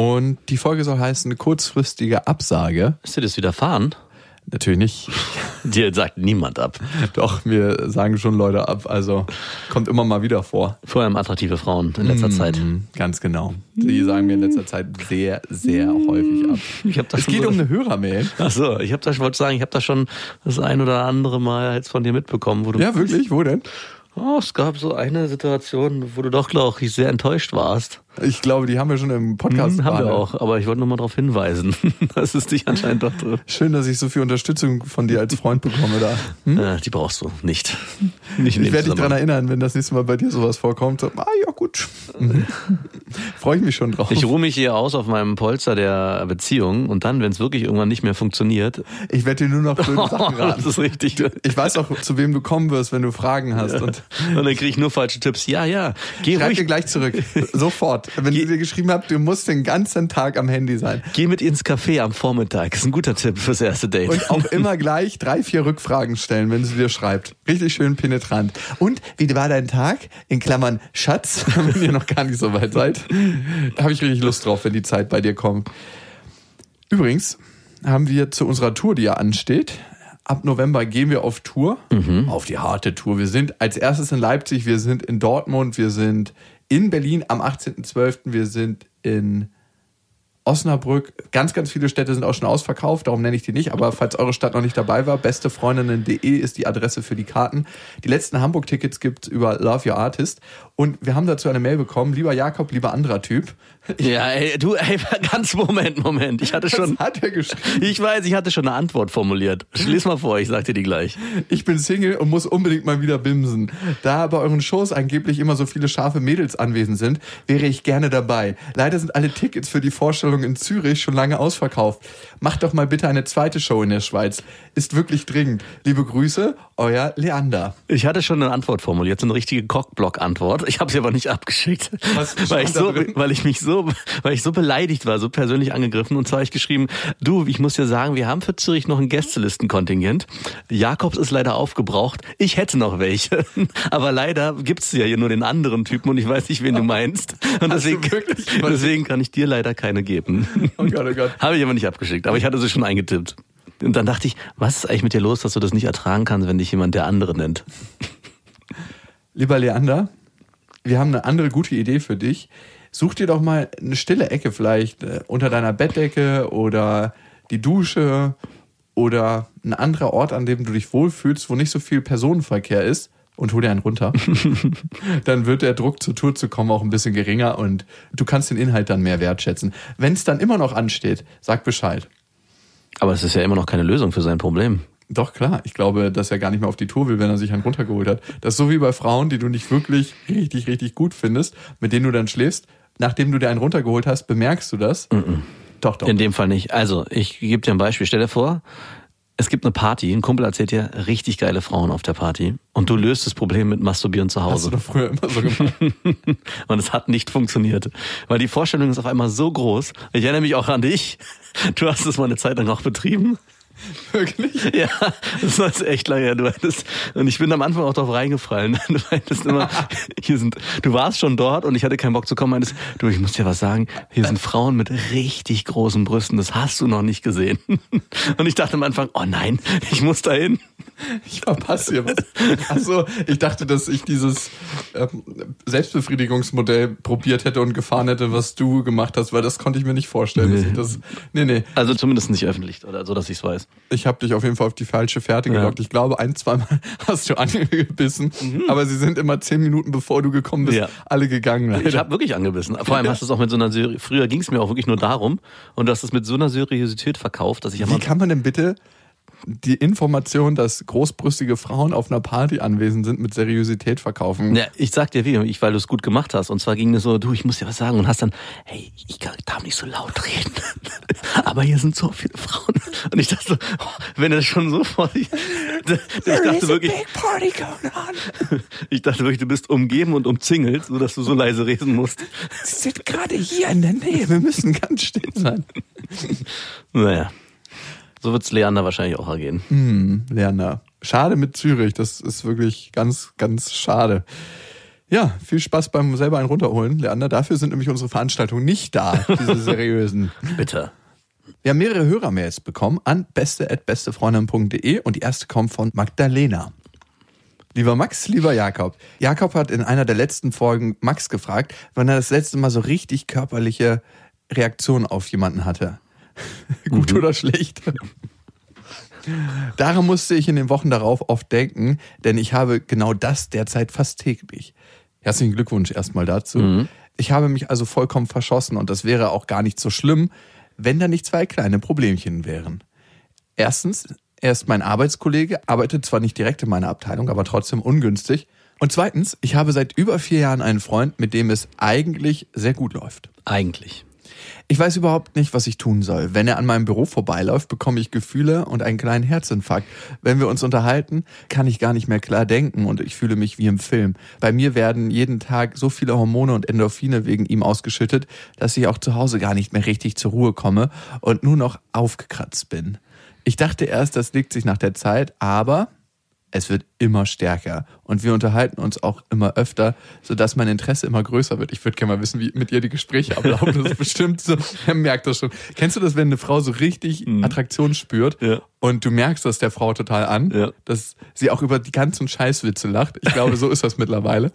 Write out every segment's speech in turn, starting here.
Und die Folge soll heißen kurzfristige Absage. Ist dir das widerfahren? Natürlich nicht. Dir sagt niemand ab. Doch, wir sagen schon Leute ab. Also kommt immer mal wieder vor. Vor allem attraktive Frauen in letzter Zeit. Mhm, Ganz genau. Die sagen mir in letzter Zeit sehr, sehr häufig ab. Ich hab das es geht so- um eine Hörermail. Ach so, ich habe das, ich wollte sagen, ich habe das schon das ein oder andere Mal jetzt von dir mitbekommen, wo du. Ja, wirklich? Wo denn? Oh, es gab so eine Situation, wo du doch, glaube ich, sehr enttäuscht warst. Ich glaube, die haben wir schon im Podcast. Hm, haben wir auch, aber ich wollte nur mal darauf hinweisen, dass es dich anscheinend doch trifft. Schön, dass ich so viel Unterstützung von dir als Freund bekomme da. Äh, die brauchst du nicht. Nicht Ich werde dich daran erinnern, wenn das nächste Mal bei dir sowas vorkommt. Ah ja, gut. Freue ich mich schon drauf. Ich ruhe mich hier aus auf meinem Polster der Beziehung und dann, wenn es wirklich irgendwann nicht mehr funktioniert, Ich werde dir nur noch blöde Sachen das raten. ist richtig. Ich weiß auch, zu wem du kommen wirst, wenn du Fragen hast. Und Und dann kriege ich nur falsche Tipps. Ja, ja, geh schreib ruhig, dir gleich zurück. Sofort. Wenn Ge- du dir geschrieben habt, du musst den ganzen Tag am Handy sein. geh mit ins Café am Vormittag. Ist ein guter Tipp fürs erste Date. Und auch immer gleich drei, vier Rückfragen stellen, wenn sie dir schreibt. Richtig schön penetrant. Und wie war dein Tag? In Klammern Schatz, wenn ihr noch gar nicht so weit seid. Da habe ich richtig Lust drauf, wenn die Zeit bei dir kommt. Übrigens haben wir zu unserer Tour, die ja ansteht, ab November gehen wir auf Tour, auf die harte Tour. Wir sind als erstes in Leipzig, wir sind in Dortmund, wir sind in Berlin am 18.12., wir sind in Osnabrück, ganz, ganz viele Städte sind auch schon ausverkauft, darum nenne ich die nicht, aber falls eure Stadt noch nicht dabei war, bestefreundinnen.de ist die Adresse für die Karten. Die letzten Hamburg-Tickets gibt's über Love Your Artist und wir haben dazu eine Mail bekommen, lieber Jakob, lieber anderer Typ. Ja, ey, du, ey, ganz Moment, Moment. Ich hatte schon, Was hat er geschrieben? ich weiß, ich hatte schon eine Antwort formuliert. Lies mal vor, ich sag dir die gleich. Ich bin Single und muss unbedingt mal wieder bimsen. Da bei euren Shows angeblich immer so viele scharfe Mädels anwesend sind, wäre ich gerne dabei. Leider sind alle Tickets für die Vorstellung in Zürich schon lange ausverkauft. Macht doch mal bitte eine zweite Show in der Schweiz. Ist wirklich dringend. Liebe Grüße, euer Leander. Ich hatte schon eine Antwort formuliert, so eine richtige Cockblock-Antwort. Ich habe sie aber nicht abgeschickt, weil ich so, weil ich mich so, weil ich so beleidigt war, so persönlich angegriffen. Und zwar habe ich geschrieben: Du, ich muss dir sagen, wir haben für Zürich noch ein Gästelistenkontingent. Jakobs ist leider aufgebraucht. Ich hätte noch welche, aber leider gibt's ja hier nur den anderen Typen und ich weiß nicht, wen du meinst. Und deswegen, deswegen kann ich dir leider keine geben. Oh Gott, oh Gott. Habe ich aber nicht abgeschickt, aber ich hatte sie schon eingetippt. Und dann dachte ich, was ist eigentlich mit dir los, dass du das nicht ertragen kannst, wenn dich jemand der andere nennt? Lieber Leander, wir haben eine andere gute Idee für dich. Such dir doch mal eine stille Ecke vielleicht äh, unter deiner Bettdecke oder die Dusche oder ein anderer Ort, an dem du dich wohlfühlst, wo nicht so viel Personenverkehr ist und hol dir einen runter. dann wird der Druck zur Tour zu kommen auch ein bisschen geringer und du kannst den Inhalt dann mehr wertschätzen. Wenn es dann immer noch ansteht, sag Bescheid. Aber es ist ja immer noch keine Lösung für sein Problem. Doch, klar. Ich glaube, dass er gar nicht mehr auf die Tour will, wenn er sich einen runtergeholt hat. Das ist so wie bei Frauen, die du nicht wirklich richtig, richtig gut findest, mit denen du dann schläfst. Nachdem du dir einen runtergeholt hast, bemerkst du das. Doch, doch. In dem Fall nicht. Also, ich gebe dir ein Beispiel. Stell dir vor, es gibt eine Party, ein Kumpel erzählt dir richtig geile Frauen auf der Party und du löst das Problem mit Masturbieren zu Hast du Hause. doch früher immer so gemacht. Und es hat nicht funktioniert. Weil die Vorstellung ist auf einmal so groß. Ich erinnere mich auch an dich. Du hast es mal eine Zeit lang auch betrieben. Wirklich? Ja, das war jetzt echt lange her. Du hattest, und ich bin am Anfang auch drauf reingefallen. Du meintest immer, hier sind, du warst schon dort und ich hatte keinen Bock zu kommen. Meintest, du, ich muss dir was sagen. Hier sind Frauen mit richtig großen Brüsten. Das hast du noch nicht gesehen. Und ich dachte am Anfang, oh nein, ich muss dahin. Ich verpasse hier was. Achso, ich dachte, dass ich dieses ähm, Selbstbefriedigungsmodell probiert hätte und gefahren hätte, was du gemacht hast, weil das konnte ich mir nicht vorstellen. dass ich Das, nee, nee. Also zumindest nicht öffentlich oder so, dass ich es weiß. Ich habe dich auf jeden Fall auf die falsche Fährte gelockt. Ich glaube, ein, zweimal hast du angebissen, aber sie sind immer zehn Minuten bevor du gekommen bist, Ja. alle gegangen. Ich leider. habe wirklich angebissen. Vor allem hast du es auch mit so einer Seri Früher ging es mir auch wirklich nur darum und du hast es mit so einer Seriosität verkauft, dass ich am Wie kann man denn bitte die Information, dass großbrüstige Frauen auf einer Party anwesend sind, mit Seriosität verkaufen. Ja, ich sag dir wie, ich, weil du es gut gemacht hast. Und zwar ging es so, du, ich muss dir was sagen. Und hast dann, hey, ich kann, darf nicht so laut reden. Aber hier sind so viele Frauen. Und ich dachte so, oh, wenn er schon so vor sich. Ich dachte wirklich. Ich dachte wirklich, du bist umgeben und umzingelt, sodass du so leise reden musst. Sie sind gerade hier in der Nähe. Wir müssen ganz still sein. Naja. So wird's Leander wahrscheinlich auch ergehen. Hm, Leander. Schade mit Zürich. Das ist wirklich ganz, ganz schade. Ja, viel Spaß beim selber einen runterholen, Leander. Dafür sind nämlich unsere Veranstaltungen nicht da, diese seriösen. Bitte. Wir haben mehrere Hörermails bekommen an beste.bestefreundin.de und die erste kommt von Magdalena. Lieber Max, lieber Jakob. Jakob hat in einer der letzten Folgen Max gefragt, wann er das letzte Mal so richtig körperliche Reaktionen auf jemanden hatte. Gut oder schlecht? Daran musste ich in den Wochen darauf oft denken, denn ich habe genau das derzeit fast täglich. Herzlichen Glückwunsch erstmal dazu. Ich habe mich also vollkommen verschossen und das wäre auch gar nicht so schlimm, wenn da nicht zwei kleine Problemchen wären. Erstens, er ist mein Arbeitskollege, arbeitet zwar nicht direkt in meiner Abteilung, aber trotzdem ungünstig. Und zweitens, ich habe seit über vier Jahren einen Freund, mit dem es eigentlich sehr gut läuft. Eigentlich. Ich weiß überhaupt nicht, was ich tun soll. Wenn er an meinem Büro vorbeiläuft, bekomme ich Gefühle und einen kleinen Herzinfarkt. Wenn wir uns unterhalten, kann ich gar nicht mehr klar denken und ich fühle mich wie im Film. Bei mir werden jeden Tag so viele Hormone und Endorphine wegen ihm ausgeschüttet, dass ich auch zu Hause gar nicht mehr richtig zur Ruhe komme und nur noch aufgekratzt bin. Ich dachte erst, das legt sich nach der Zeit, aber es wird immer stärker und wir unterhalten uns auch immer öfter, sodass mein Interesse immer größer wird. Ich würde gerne mal wissen, wie mit ihr die Gespräche ablaufen. Das ist bestimmt so, er merkt das schon. Kennst du das, wenn eine Frau so richtig Attraktion spürt Ja. und du merkst das der Frau total an, Ja. dass sie auch über die ganzen Scheißwitze lacht? Ich glaube, so ist das mittlerweile.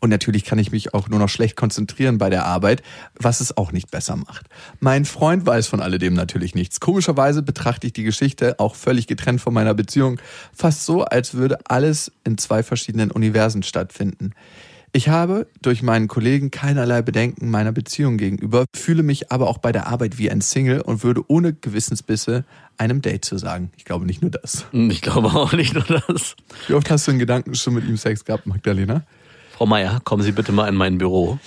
Und natürlich kann ich mich auch nur noch schlecht konzentrieren bei der Arbeit, was es auch nicht besser macht. Mein Freund weiß von alledem natürlich nichts. Komischerweise betrachte ich die Geschichte auch völlig getrennt von meiner Beziehung, fast so, als würde alles in zwei verschiedenen Universen stattfinden. Ich habe durch meinen Kollegen keinerlei Bedenken meiner Beziehung gegenüber, fühle mich aber auch bei der Arbeit wie ein Single und würde ohne Gewissensbisse einem Date zu sagen. Ich glaube nicht nur das. Ich glaube auch nicht nur das. Wie oft hast du in Gedanken schon mit ihm Sex gehabt, Magdalena? Frau Meier, kommen Sie bitte mal in mein Büro.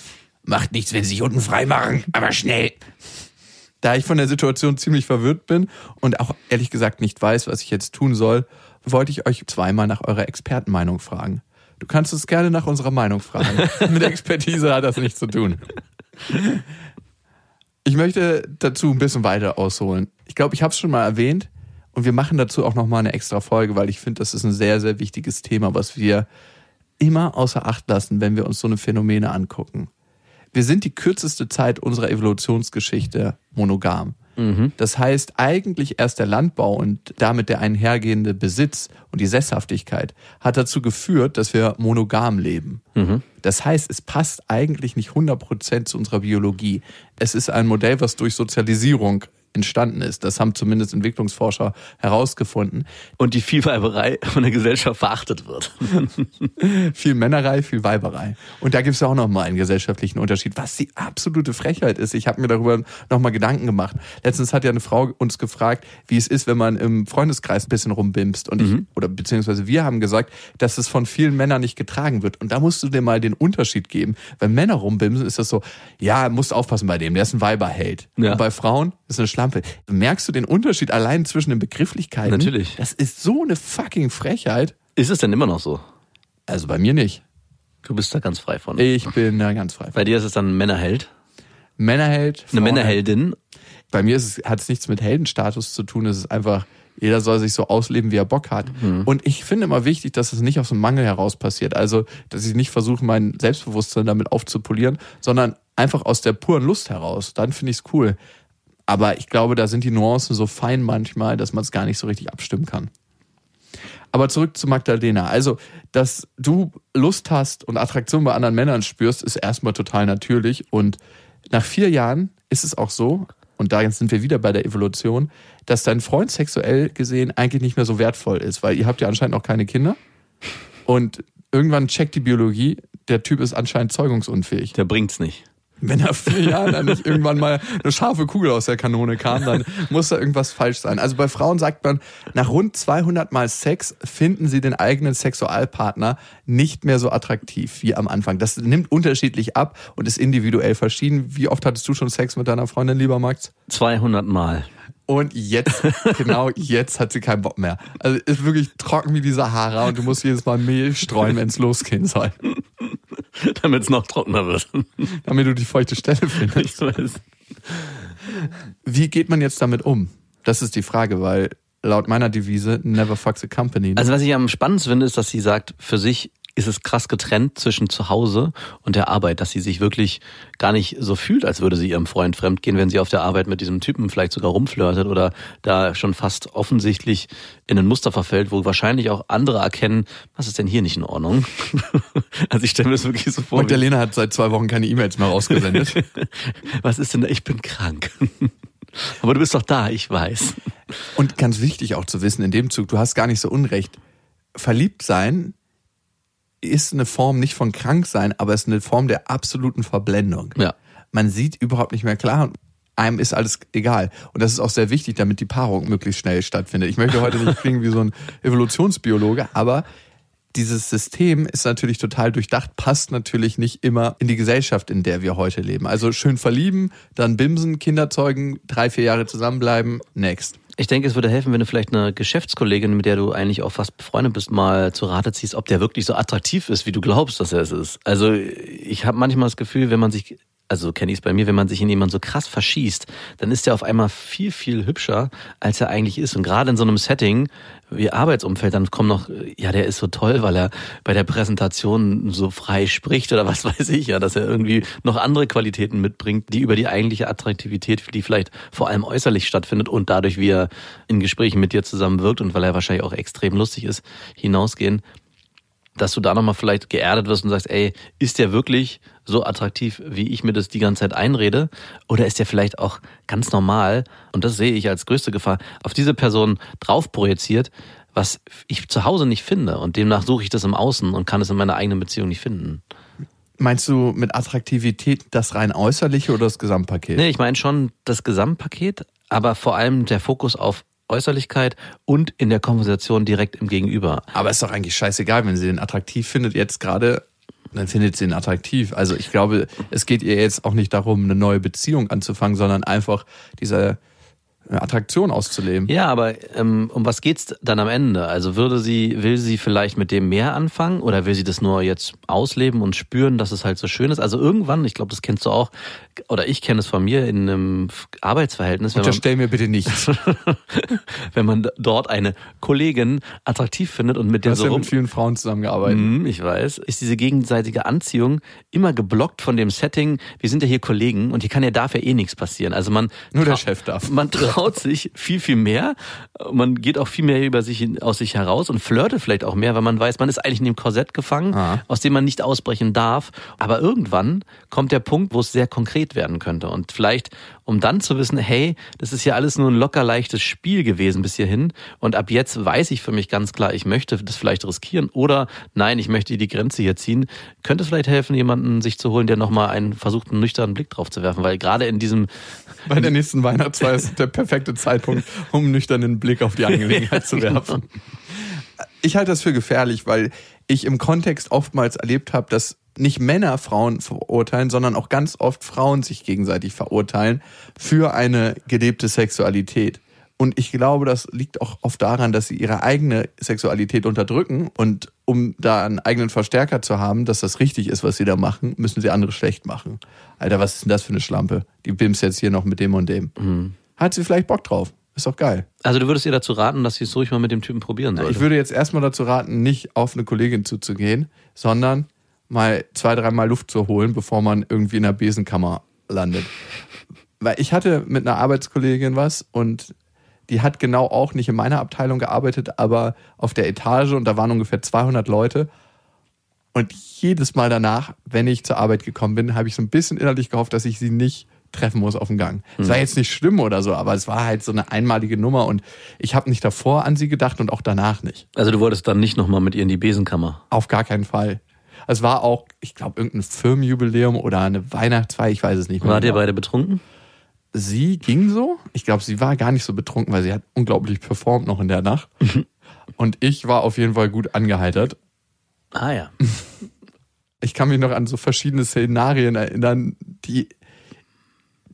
Macht nichts, wenn Sie sich unten frei machen, aber schnell. Da ich von der Situation ziemlich verwirrt bin und auch ehrlich gesagt nicht weiß, was ich jetzt tun soll, wollte ich euch zweimal nach eurer Expertenmeinung fragen. Du kannst uns gerne nach unserer Meinung fragen. Mit Expertise hat das nichts zu tun. Ich möchte dazu ein bisschen weiter ausholen. Ich glaube, ich habe es schon mal erwähnt und wir machen dazu auch noch mal eine extra Folge, weil ich finde, das ist ein sehr, sehr wichtiges Thema, was wir immer außer Acht lassen, wenn wir uns so eine Phänomene angucken. Wir sind die kürzeste Zeit unserer Evolutionsgeschichte monogam. Das heißt, eigentlich erst der Landbau und damit der einhergehende Besitz und die Sesshaftigkeit hat dazu geführt, dass wir monogam leben. Das heißt, es passt eigentlich nicht 100% zu unserer Biologie. Es ist ein Modell, was durch Sozialisierung entstanden ist. Das haben zumindest Entwicklungsforscher herausgefunden. Und die Vielweiberei von der Gesellschaft verachtet wird. viel Männerei, viel Weiberei. Und da gibt es auch nochmal einen gesellschaftlichen Unterschied, was die absolute Frechheit ist. Ich habe mir darüber nochmal Gedanken gemacht. Letztens hat ja eine Frau uns gefragt, wie es ist, wenn man im Freundeskreis ein bisschen rumbimst. Und ich, oder beziehungsweise wir haben gesagt, dass es von vielen Männern nicht getragen wird. Und da musst du dir mal den Unterschied geben. Wenn Männer rumbimsen, ist das so, ja, musst aufpassen bei dem, der ist ein Weiberheld. Ja. Und bei Frauen ist eine Schlampe. Merkst du den Unterschied allein zwischen den Begrifflichkeiten? Natürlich. Das ist so eine fucking Frechheit. Ist es denn immer noch so? Also bei mir nicht. Du bist da ganz frei von. Ich bin da ganz frei. Bei dir ist es dann ein Männerheld, Männerheld. eine. Männerheldin. Bei mir ist es, hat es nichts mit Heldenstatus zu tun. Es ist einfach, jeder soll sich so ausleben, wie er Bock hat. Und ich finde immer wichtig, dass es nicht aus dem Mangel heraus passiert. Also, dass ich nicht versuche, mein Selbstbewusstsein damit aufzupolieren, sondern einfach aus der puren Lust heraus. Dann finde ich es cool. Aber ich glaube, da sind die Nuancen so fein manchmal, dass man es gar nicht so richtig abstimmen kann. Aber zurück zu Magdalena. Also, dass du Lust hast und Attraktion bei anderen Männern spürst, ist erstmal total natürlich. Und nach vier Jahren ist es auch so, und da sind wir wieder bei der Evolution, dass dein Freund sexuell gesehen eigentlich nicht mehr so wertvoll ist, weil ihr habt ja anscheinend noch keine Kinder. Und irgendwann checkt die Biologie, der Typ ist anscheinend zeugungsunfähig. Der bringt's nicht. Wenn nach vier Jahren dann nicht irgendwann mal eine scharfe Kugel aus der Kanone kam, dann muss da irgendwas falsch sein. Also bei Frauen sagt man, nach rund 200 Mal Sex finden sie den eigenen Sexualpartner nicht mehr so attraktiv wie am Anfang. Das nimmt unterschiedlich ab und ist individuell verschieden. Wie oft hattest du schon Sex mit deiner Freundin, lieber Max? 200 Mal. Und jetzt, genau jetzt hat sie keinen Bock mehr. Also ist wirklich trocken wie die Sahara und du musst jedes Mal Mehl streuen, wenn es losgehen soll. Damit es noch trockener wird. Damit du die feuchte Stelle findest. Ich weiß. Wie geht man jetzt damit um? Das ist die Frage, weil laut meiner Devise, never fucks a company. Also was ich am spannendsten finde, ist, dass sie sagt, für sich ist es krass getrennt zwischen zu Hause und der Arbeit, dass sie sich wirklich gar nicht so fühlt, als würde sie ihrem Freund fremdgehen, wenn sie auf der Arbeit mit diesem Typen vielleicht sogar rumflirtet oder da schon fast offensichtlich in ein Muster verfällt, wo wahrscheinlich auch andere erkennen, was ist denn hier nicht in Ordnung? also ich stelle mir das wirklich so vor. wie- Magdalena hat seit zwei Wochen keine E-Mails mehr rausgesendet. was ist denn da? Ich bin krank. Aber du bist doch da, ich weiß. Und ganz wichtig auch zu wissen, in dem Zug, du hast gar nicht so unrecht. Verliebt sein ist eine Form nicht von krank sein, aber ist eine Form der absoluten Verblendung. Ja. Man sieht überhaupt nicht mehr klar und einem ist alles egal. Und das ist auch sehr wichtig, damit die Paarung möglichst schnell stattfindet. Ich möchte heute nicht klingen wie so ein Evolutionsbiologe, aber dieses System ist natürlich total durchdacht, passt natürlich nicht immer in die Gesellschaft, in der wir heute leben. Also schön verlieben, dann bimsen, Kinder zeugen, drei, vier Jahre zusammenbleiben, next. Ich denke, es würde helfen, wenn du vielleicht eine Geschäftskollegin, mit der du eigentlich auch fast befreundet bist, mal zu Rate ziehst, ob der wirklich so attraktiv ist, wie du glaubst, dass er es ist. Also ich habe manchmal das Gefühl, wenn man sich, also kenne ich es bei mir, wenn man sich in jemanden so krass verschießt, dann ist der auf einmal viel, viel hübscher, als er eigentlich ist. Und gerade in so einem Setting wie Arbeitsumfeld, dann kommt noch, ja, der ist so toll, weil er bei der Präsentation so frei spricht oder was weiß ich, ja, dass er irgendwie noch andere Qualitäten mitbringt, die über die eigentliche Attraktivität, die vielleicht vor allem äußerlich stattfindet und dadurch, wie er in Gesprächen mit dir zusammen wirkt und weil er wahrscheinlich auch extrem lustig ist, hinausgehen, dass du da nochmal vielleicht geerdet wirst und sagst, ey, ist der wirklich so attraktiv, wie ich mir das die ganze Zeit einrede? Oder ist der vielleicht auch ganz normal, und das sehe ich als größte Gefahr, auf diese Person drauf projiziert, was ich zu Hause nicht finde. Und demnach suche ich das im Außen und kann es in meiner eigenen Beziehung nicht finden. Meinst du mit Attraktivität das rein äußerliche oder das Gesamtpaket? Nee, ich meine schon das Gesamtpaket, aber vor allem der Fokus auf Äußerlichkeit und in der Konversation direkt im Gegenüber. Aber ist doch eigentlich scheißegal, wenn sie den attraktiv findet, jetzt gerade, dann findet sie ihn attraktiv. Also ich glaube, es geht ihr jetzt auch nicht darum, eine neue Beziehung anzufangen, sondern einfach diese Attraktion auszuleben. Ja, aber ähm, um was geht's dann am Ende? Also würde sie, will sie vielleicht mit dem mehr anfangen oder will sie das nur jetzt ausleben und spüren, dass es halt so schön ist? Also irgendwann, ich glaube, das kennst du auch, oder ich kenne es von mir in einem Arbeitsverhältnis, Unterstell mir bitte nichts. Du wenn man dort eine Kollegin attraktiv findet und mit der hast so ja rum. mit vielen Frauen zusammengearbeitet. Mhm, ich weiß, ist diese gegenseitige Anziehung immer geblockt von dem Setting. Wir sind ja hier Kollegen und hier kann ja dafür eh nichts passieren. Also man Nur der Chef darf. Man traut sich viel viel mehr. Man geht auch viel mehr über sich aus sich heraus und flirtet vielleicht auch mehr, weil man weiß, man ist eigentlich in dem Korsett gefangen, Ah. aus dem man nicht ausbrechen darf. Aber irgendwann kommt der Punkt, wo es sehr konkret werden könnte und vielleicht um dann zu wissen, hey, das ist ja alles nur ein locker leichtes Spiel gewesen bis hierhin und ab jetzt weiß ich für mich ganz klar, ich möchte das vielleicht riskieren oder nein, ich möchte die Grenze hier ziehen, könnte es vielleicht helfen, jemanden sich zu holen, der nochmal einen versucht, einen nüchternen Blick drauf zu werfen, weil gerade in diesem, Bei der nächsten Weihnachtsfeier ist der perfekte Zeitpunkt, um einen nüchternen Blick auf die Angelegenheit zu werfen. Ich halte das für gefährlich, weil ich im Kontext oftmals erlebt habe, dass nicht Männer Frauen verurteilen, sondern auch ganz oft Frauen sich gegenseitig verurteilen für eine gelebte Sexualität. Und ich glaube, das liegt auch oft daran, dass sie ihre eigene Sexualität unterdrücken und um da einen eigenen Verstärker zu haben, dass das richtig ist, was sie da machen, müssen sie andere schlecht machen. Alter, was ist denn das für eine Schlampe? Die bimst jetzt hier noch mit dem und dem. Hat sie vielleicht Bock drauf? Ist doch geil. also du würdest ihr dazu raten, dass sie es ruhig mal mit dem Typen probieren sollte. Ich würde jetzt erstmal dazu raten, nicht auf eine Kollegin zuzugehen, sondern mal zwei, dreimal Luft zu holen, bevor man irgendwie in der Besenkammer landet. Weil ich hatte mit einer Arbeitskollegin was und die hat genau auch nicht in meiner Abteilung gearbeitet, aber auf der Etage und da waren ungefähr 200 Leute. Und jedes Mal danach, wenn ich zur Arbeit gekommen bin, habe ich so ein bisschen innerlich gehofft, dass ich sie nicht treffen muss auf dem Gang. Es war jetzt nicht schlimm oder so, aber es war halt so eine einmalige Nummer und ich habe nicht davor an sie gedacht und auch danach nicht. also du wolltest dann nicht nochmal mit ihr in die Besenkammer. Auf gar keinen Fall. Es war auch, ich glaube, irgendein Firmenjubiläum oder eine Weihnachtsfeier, ich weiß es nicht mehr. Wart ihr genau. beide betrunken? Sie ging so. Ich glaube, sie war gar nicht so betrunken, weil sie hat unglaublich performt noch in der Nacht. Und ich war auf jeden Fall gut angeheitert. Ah ja. Ich kann mich noch an so verschiedene Szenarien erinnern, die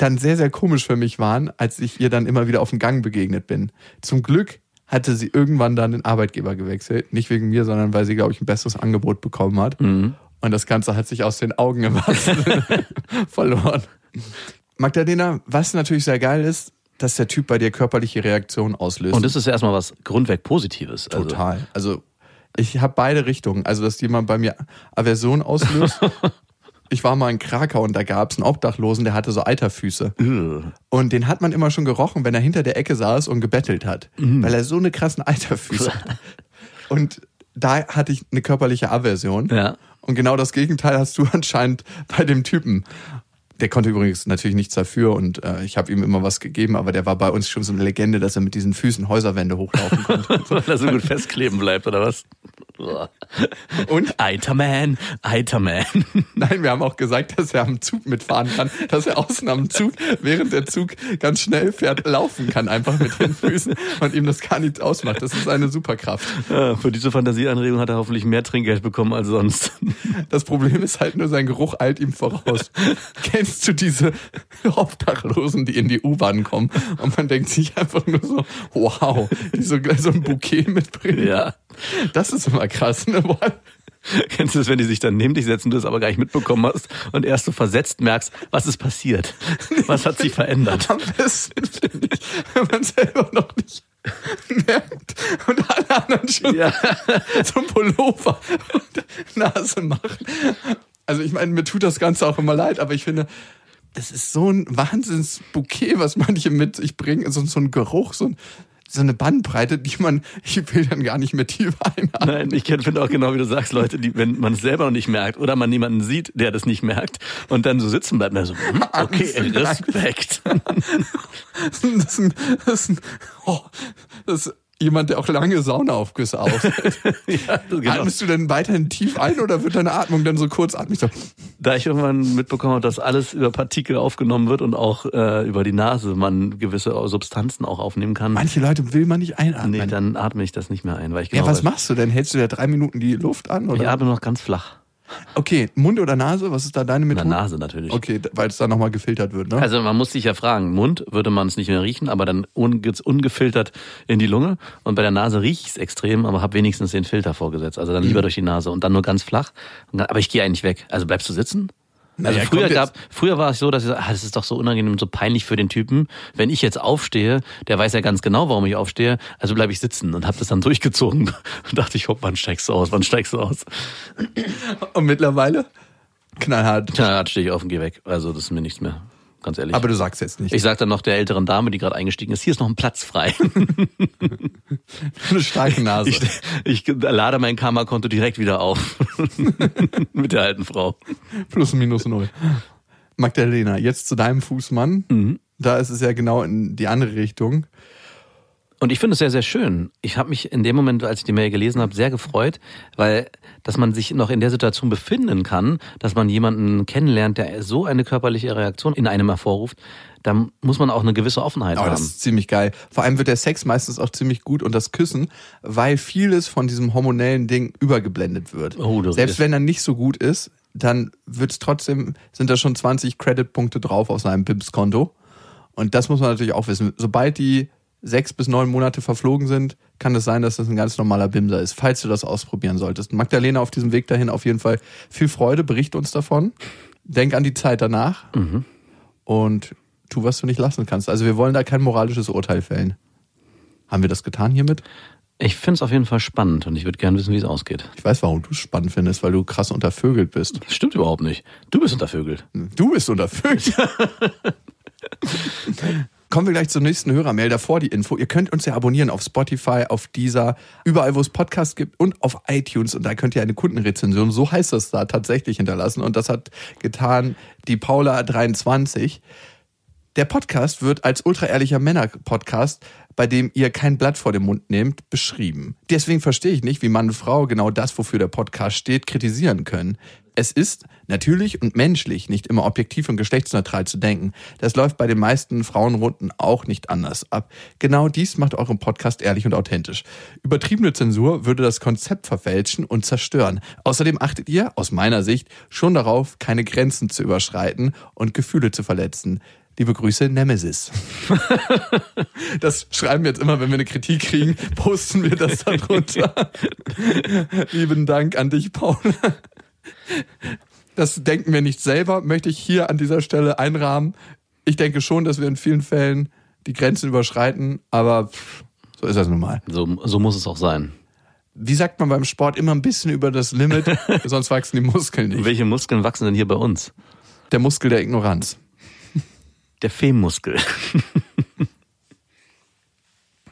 dann sehr, sehr komisch für mich waren, als ich ihr dann immer wieder auf den Gang begegnet bin. Zum Glück hatte sie irgendwann dann den Arbeitgeber gewechselt. Nicht wegen mir, sondern weil sie, glaube ich, ein besseres Angebot bekommen hat. Und das Ganze hat sich aus den Augen Sinne verloren. Magdalena, was natürlich sehr geil ist, dass der Typ bei dir körperliche Reaktionen auslöst. Und das ist ja erstmal was grundweg Positives. Also, Total. Also ich habe beide Richtungen. Also, dass jemand bei mir Aversion auslöst. ich war mal in Krakau und da gab es einen Obdachlosen, der hatte so Eiterfüße. Und den hat man immer schon gerochen, wenn er hinter der Ecke saß und gebettelt hat. Weil er so eine krassen Eiterfüße hat. Und da hatte ich eine körperliche Aversion. Ja. Und genau das Gegenteil hast du anscheinend bei dem Typen. Der konnte übrigens natürlich nichts dafür und äh, ich habe ihm immer was gegeben, aber der war bei uns schon so eine Legende, dass er mit diesen Füßen Häuserwände hochlaufen konnte. Weil er so gut festkleben bleibt, oder was? Und Eiterman, Eiterman. Nein, wir haben auch gesagt, dass er am Zug mitfahren kann, dass er außen am Zug, während der Zug ganz schnell fährt, laufen kann, einfach mit den Füßen und ihm das gar nichts ausmacht. Das ist eine Superkraft. Ja, für diese Fantasieanregung hat er hoffentlich mehr Trinkgeld bekommen als sonst. Das Problem ist halt nur, sein Geruch eilt ihm voraus. Kennst du diese Obdachlosen, die in die U-Bahn kommen und man denkt sich einfach nur so, wow, die so gleich so ein Bouquet mitbringen? Ja. Das ist immer krass, ne? Kennst du das, wenn die sich dann neben dich setzen, du es aber gar nicht mitbekommen hast und erst so versetzt merkst, was ist passiert? Was hat sich verändert? Am besten, ich, wenn man selber noch nicht merkt und alle anderen schon Ja. so ein Pullover und Nase machen. Also ich meine, mir tut das Ganze auch immer leid, aber ich finde, es ist so ein Wahnsinnsbouquet, was manche mit sich bringen, so, so ein Geruch, so, ein, so eine Bandbreite, die man, ich will dann gar nicht mehr tief einatmen. Nein, ich finde auch genau, wie du sagst, Leute, die, wenn man es selber noch nicht merkt oder man niemanden sieht, der das nicht merkt und dann so sitzen bleibt, und so, hm, okay, Respekt. Das ist ein, das ist ein, oh, das ist jemand, der auch lange Saunaaufgüsse aushält. ja, genau. Atmest du denn weiterhin tief ein oder wird deine Atmung dann so kurzatmig so? Da ich irgendwann mitbekommen habe, dass alles über Partikel aufgenommen wird und auch äh, über die Nase man gewisse Substanzen auch aufnehmen kann, Manche Leute will man nicht einatmen. nee, dann atme ich das nicht mehr ein, weil ich ja, genau was weiß, machst du denn? Hältst du da drei Minuten die Luft an? Oder? ich atme noch ganz flach. Okay, Mund oder Nase? Was ist da deine Methode? Nase natürlich. Okay, weil es da nochmal gefiltert wird, ne? Also man muss sich ja fragen, Mund würde man es nicht mehr riechen, aber dann unge ungefiltert in die Lunge. Und bei der Nase rieche ich es extrem, aber habe wenigstens den Filter vorgesetzt. Also dann Mhm. lieber durch die Nase und dann nur ganz flach. Dann, aber ich gehe eigentlich weg. Also bleibst du sitzen? Also Naja, früher gab, früher war es so, dass ich so, ah, das ist doch so unangenehm und so peinlich für den Typen. Wenn ich jetzt aufstehe, der weiß ja ganz genau, warum ich aufstehe, also bleibe ich sitzen und habe das dann durchgezogen. Und dachte ich, hopp, wann steigst du aus? Wann steigst du aus? Und mittlerweile? Knallhart. Ja, dann stehe ich auf und gehe weg. Also das ist mir nichts mehr. Ganz ehrlich. Aber du sagst jetzt nicht. ich sag dann noch der älteren Dame, die gerade eingestiegen ist, hier ist noch ein Platz frei. eine starke Nase. Ich, ich lade mein Karma-Konto direkt wieder auf. Mit der alten Frau. Plus minus null. Magdalena, jetzt zu deinem Fußmann. Mhm. Da ist es ja genau in die andere Richtung. Und ich finde es sehr, sehr schön. Ich habe mich in dem Moment, als ich die Mail gelesen habe, sehr gefreut, weil dass man sich noch in der Situation befinden kann, dass man jemanden kennenlernt, der so eine körperliche Reaktion in einem hervorruft, da muss man auch eine gewisse Offenheit das haben. ist ziemlich geil. Vor allem wird der Sex meistens auch ziemlich gut und das Küssen, weil vieles von diesem hormonellen Ding übergeblendet wird. Oh, Selbst redest- wenn er nicht so gut ist, dann wird's trotzdem, sind da schon 20 Creditpunkte drauf auf seinem BIMS-Konto. Und das muss man natürlich auch wissen. Sobald die sechs bis neun Monate verflogen sind, kann es sein, dass das ein ganz normaler Bimser ist, falls du das ausprobieren solltest. Magdalena auf diesem Weg dahin auf jeden Fall viel Freude, bericht uns davon. Denk an die Zeit danach und tu, was du nicht lassen kannst. Also wir wollen da kein moralisches Urteil fällen. Haben wir das getan hiermit? Ich finde es auf jeden Fall spannend und ich würde gerne wissen, wie es ausgeht. Ich weiß, warum du es spannend findest, weil du krass untervögelt bist. Das stimmt überhaupt nicht. Du bist untervögelt. Du bist untervögelt. Kommen wir gleich zur nächsten Hörermail. Davor die Info. Ihr könnt uns ja abonnieren auf Spotify, auf Deezer, überall, wo es Podcasts gibt und auf iTunes. Und da könnt ihr eine Kundenrezension, so heißt das da, tatsächlich hinterlassen. Und das hat getan die Paula23. Der Podcast wird als ultra-ehrlicher Männer-Podcast, bei dem ihr kein Blatt vor den Mund nehmt, beschrieben. Deswegen verstehe ich nicht, wie Mann und Frau genau das, wofür der Podcast steht, kritisieren können. Es ist natürlich und menschlich nicht immer objektiv und geschlechtsneutral zu denken. Das läuft bei den meisten Frauenrunden auch nicht anders ab. Genau dies macht euren Podcast ehrlich und authentisch. Übertriebene Zensur würde das Konzept verfälschen und zerstören. Außerdem achtet ihr, aus meiner Sicht, schon darauf, keine Grenzen zu überschreiten und Gefühle zu verletzen. Liebe Grüße, Nemesis. Das schreiben wir jetzt immer, wenn wir eine Kritik kriegen, posten wir das darunter. Lieben Dank an dich, Paul. Das denken wir nicht selber, möchte ich hier an dieser Stelle einrahmen. Ich denke schon, dass wir in vielen Fällen die Grenzen überschreiten, aber so ist das nun mal. So, so muss es auch sein. Wie sagt man beim Sport immer ein bisschen über das Limit, sonst wachsen die Muskeln nicht. Welche Muskeln wachsen denn hier bei uns? Der Muskel der Ignoranz. Der Femmuskel.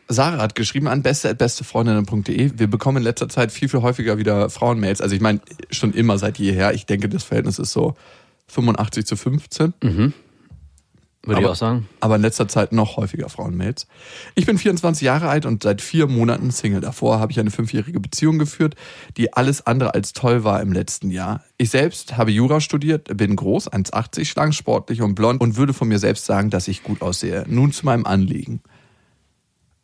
Sarah hat geschrieben an beste.bestefreundinnen.de. Wir bekommen in letzter Zeit viel, viel häufiger wieder Frauenmails. Also ich meine, schon immer seit jeher. Ich denke, das Verhältnis ist so 85 zu 15. Würde ich Aber- auch sagen. aber in letzter Zeit noch häufiger Frauenmails. Ich bin 24 Jahre alt und seit vier Monaten Single. Davor habe ich eine fünfjährige Beziehung geführt, die alles andere als toll war im letzten Jahr. Ich selbst habe Jura studiert, bin groß, 1,80, schlank, sportlich und blond und würde von mir selbst sagen, dass ich gut aussehe. Nun zu meinem Anliegen.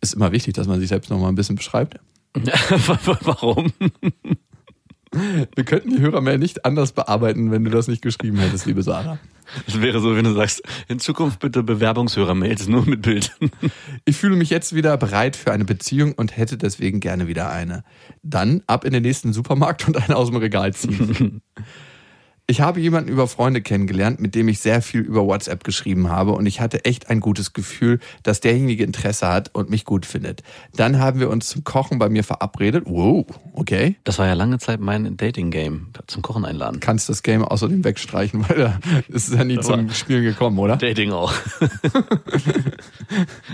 Ist immer wichtig, dass man sich selbst noch mal ein bisschen beschreibt. Warum? Wir könnten die Hörermail nicht anders bearbeiten, wenn du das nicht geschrieben hättest, liebe Sarah. Das wäre so, wenn du sagst, in Zukunft bitte Bewerbungshörer-Mails nur mit Bild. Ich fühle mich jetzt wieder bereit für eine Beziehung und hätte deswegen gerne wieder eine. Dann ab in den nächsten Supermarkt und eine aus dem Regal ziehen. Ich habe jemanden über Freunde kennengelernt, mit dem ich sehr viel über WhatsApp geschrieben habe und ich hatte echt ein gutes Gefühl, dass derjenige Interesse hat und mich gut findet. Dann haben wir uns zum Kochen bei mir verabredet. Wow, okay. Das war ja lange Zeit mein Dating-Game zum Kochen einladen. Kannst das Game außerdem wegstreichen, weil da ist es ja nie zum Spielen gekommen, oder? Dating auch.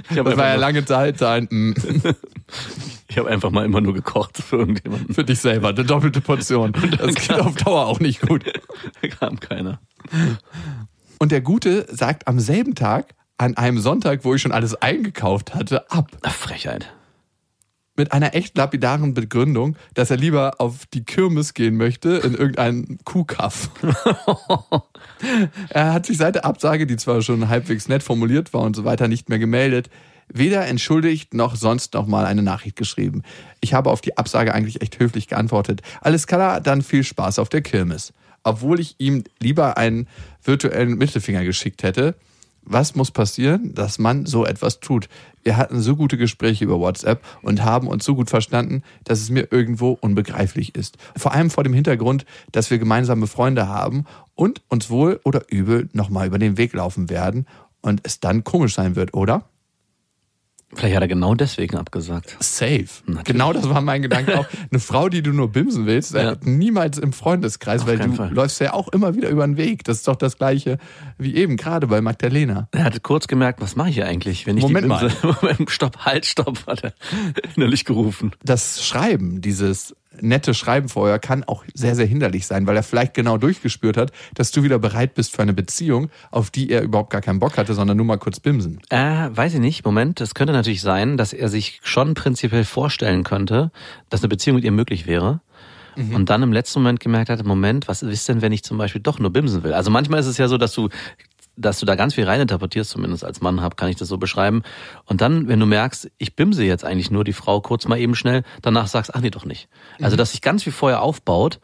Das war ja lange Zeit dein mm, ich hab einfach mal immer nur gekocht für irgendjemanden. für dich selber, eine doppelte Portion. Das geht auf Dauer auch nicht gut. Da kam keiner. Und der Gute sagt am selben Tag, an einem Sonntag, wo ich schon alles eingekauft hatte, ab. Ach, Frechheit. Mit einer echt lapidaren Begründung, dass er lieber auf die Kirmes gehen möchte, in irgendeinen Kuhkaff. er hat sich seit der Absage, die zwar schon halbwegs nett formuliert war und so weiter, nicht mehr gemeldet. Weder entschuldigt noch sonst noch mal eine Nachricht geschrieben. Ich habe auf die Absage eigentlich echt höflich geantwortet. Alles klar, dann viel Spaß auf der Kirmes. Obwohl ich ihm lieber einen virtuellen Mittelfinger geschickt hätte. Was muss passieren, dass man so etwas tut? Wir hatten so gute Gespräche über WhatsApp und haben uns so gut verstanden, dass es mir irgendwo unbegreiflich ist. Vor allem vor dem Hintergrund, dass wir gemeinsame Freunde haben und uns wohl oder übel nochmal über den Weg laufen werden und es dann komisch sein wird, oder? Vielleicht hat er genau deswegen abgesagt. Safe. Natürlich. Genau das war mein Gedanke auch. Eine Frau, die du nur bimsen willst, Ja. äh, niemals im Freundeskreis, Auf weil du Fall. läufst ja auch immer wieder über den Weg. Das ist doch das Gleiche wie eben, gerade bei Magdalena. Er hatte kurz gemerkt, was mache ich hier eigentlich, wenn ich Moment die Bimse... Moment, stopp, halt, stopp, hat er innerlich gerufen. das Schreiben, dieses nette Schreiben vorher, kann auch sehr, sehr hinderlich sein, weil er vielleicht genau durchgespürt hat, dass du wieder bereit bist für eine Beziehung, auf die er überhaupt gar keinen Bock hatte, sondern nur mal kurz bimsen. Äh, weiß ich nicht. Moment, es könnte natürlich sein, dass er sich schon prinzipiell vorstellen könnte, dass eine Beziehung mit ihr möglich wäre. Und dann im letzten Moment gemerkt hat, Moment, was ist denn, wenn ich zum Beispiel doch nur bimsen will? Also manchmal ist es ja so, dass du dass du da ganz viel reininterpretierst, zumindest als Mann hab, kann ich das so beschreiben. Und dann, wenn du merkst, ich bimse jetzt eigentlich nur die Frau kurz mal eben schnell, danach sagst, ach nee, doch nicht. Also, dass sich ganz viel vorher aufbaut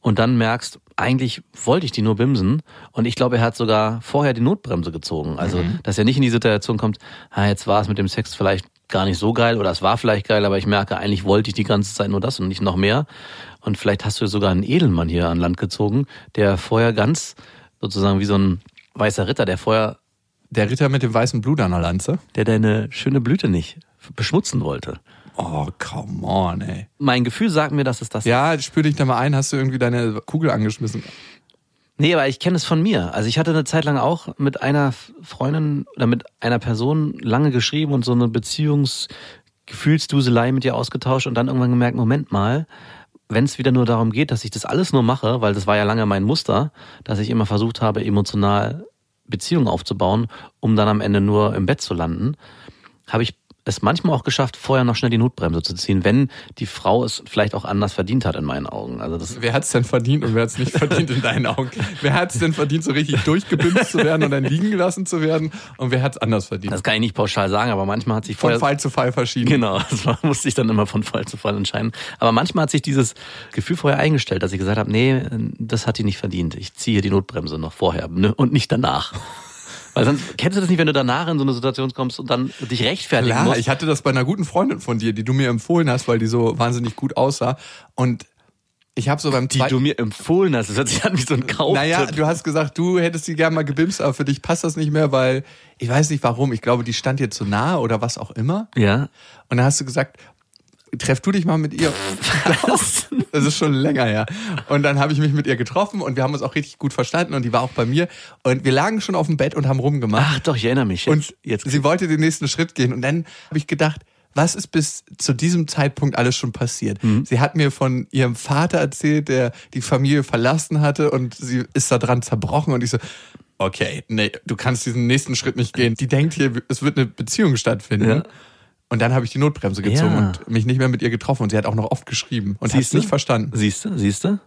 und dann merkst, eigentlich wollte ich die nur bimsen. Und ich glaube, er hat sogar vorher die Notbremse gezogen. Also, dass er nicht in die Situation kommt, ah, jetzt war es mit dem Sex vielleicht gar nicht so geil oder es war vielleicht geil, aber ich merke, eigentlich wollte ich die ganze Zeit nur das und nicht noch mehr. Und vielleicht hast du sogar einen Edelmann hier an Land gezogen, der vorher ganz sozusagen wie so ein weißer Ritter, der vorher, Der Ritter mit dem weißen Blut an der Lanze. der deine schöne Blüte nicht beschmutzen wollte. Oh, come on, ey. Mein Gefühl sagt mir, dass es das Ja, spür dich da mal ein, hast du irgendwie deine Kugel angeschmissen. Nee, aber ich kenne es von mir. Also ich hatte eine Zeit lang auch mit einer Freundin oder mit einer Person lange geschrieben und so eine Beziehungsgefühlsduselei mit ihr ausgetauscht und dann irgendwann gemerkt, Moment mal, wenn es wieder nur darum geht, dass ich das alles nur mache, weil das war ja lange mein Muster, dass ich immer versucht habe, emotional Beziehung aufzubauen, um dann am Ende nur im Bett zu landen, habe ich es manchmal auch geschafft, vorher noch schnell die Notbremse zu ziehen, wenn die Frau es vielleicht auch anders verdient hat in meinen Augen. Also das wer hat es denn verdient und wer hat es nicht verdient in deinen Augen? Wer hat es denn verdient, so richtig durchgebimst zu werden und dann liegen gelassen zu werden? Und wer hat es anders verdient? Das kann ich nicht pauschal sagen, aber manchmal hat sich Von vorher... Fall zu Fall verschieden. Genau, das war, musste ich dann immer von Fall zu Fall entscheiden. Aber manchmal hat sich dieses Gefühl vorher eingestellt, dass ich gesagt habe, nee, das hat die nicht verdient. Ich ziehe die Notbremse noch vorher ne? und nicht danach. Weil sonst kennst du das nicht, wenn du danach in so eine Situation kommst und dann dich rechtfertigen Klar, musst. ich hatte das bei einer guten Freundin von dir, die du mir empfohlen hast, weil die so wahnsinnig gut aussah. Und ich habe so beim die du mir empfohlen hast. Das hört sich an wie so ein Kauf. Naja, du hast gesagt, du hättest sie gerne mal gebimst, aber für dich passt das nicht mehr, weil ich weiß nicht warum. Ich glaube, die stand dir zu nahe oder was auch immer. ja. Und dann hast du gesagt, treff du dich mal mit ihr. Was? Das ist schon länger her. Und dann habe ich mich mit ihr getroffen und wir haben uns auch richtig gut verstanden und die war auch bei mir. Und wir lagen schon auf dem Bett und haben rumgemacht. Ach doch, ich erinnere mich. Jetzt, und jetzt sie wollte den nächsten Schritt gehen. Und dann habe ich gedacht, was ist bis zu diesem Zeitpunkt alles schon passiert? Mhm. Sie hat mir von ihrem Vater erzählt, der die Familie verlassen hatte und sie ist da dran zerbrochen und ich so, okay, nee, du kannst diesen nächsten Schritt nicht gehen. Die denkt hier, es wird eine Beziehung stattfinden. Ja. Und dann habe ich die Notbremse gezogen Ja. und mich nicht mehr mit ihr getroffen. Und sie hat auch noch oft geschrieben und hat es nicht verstanden. Siehst du, siehst du?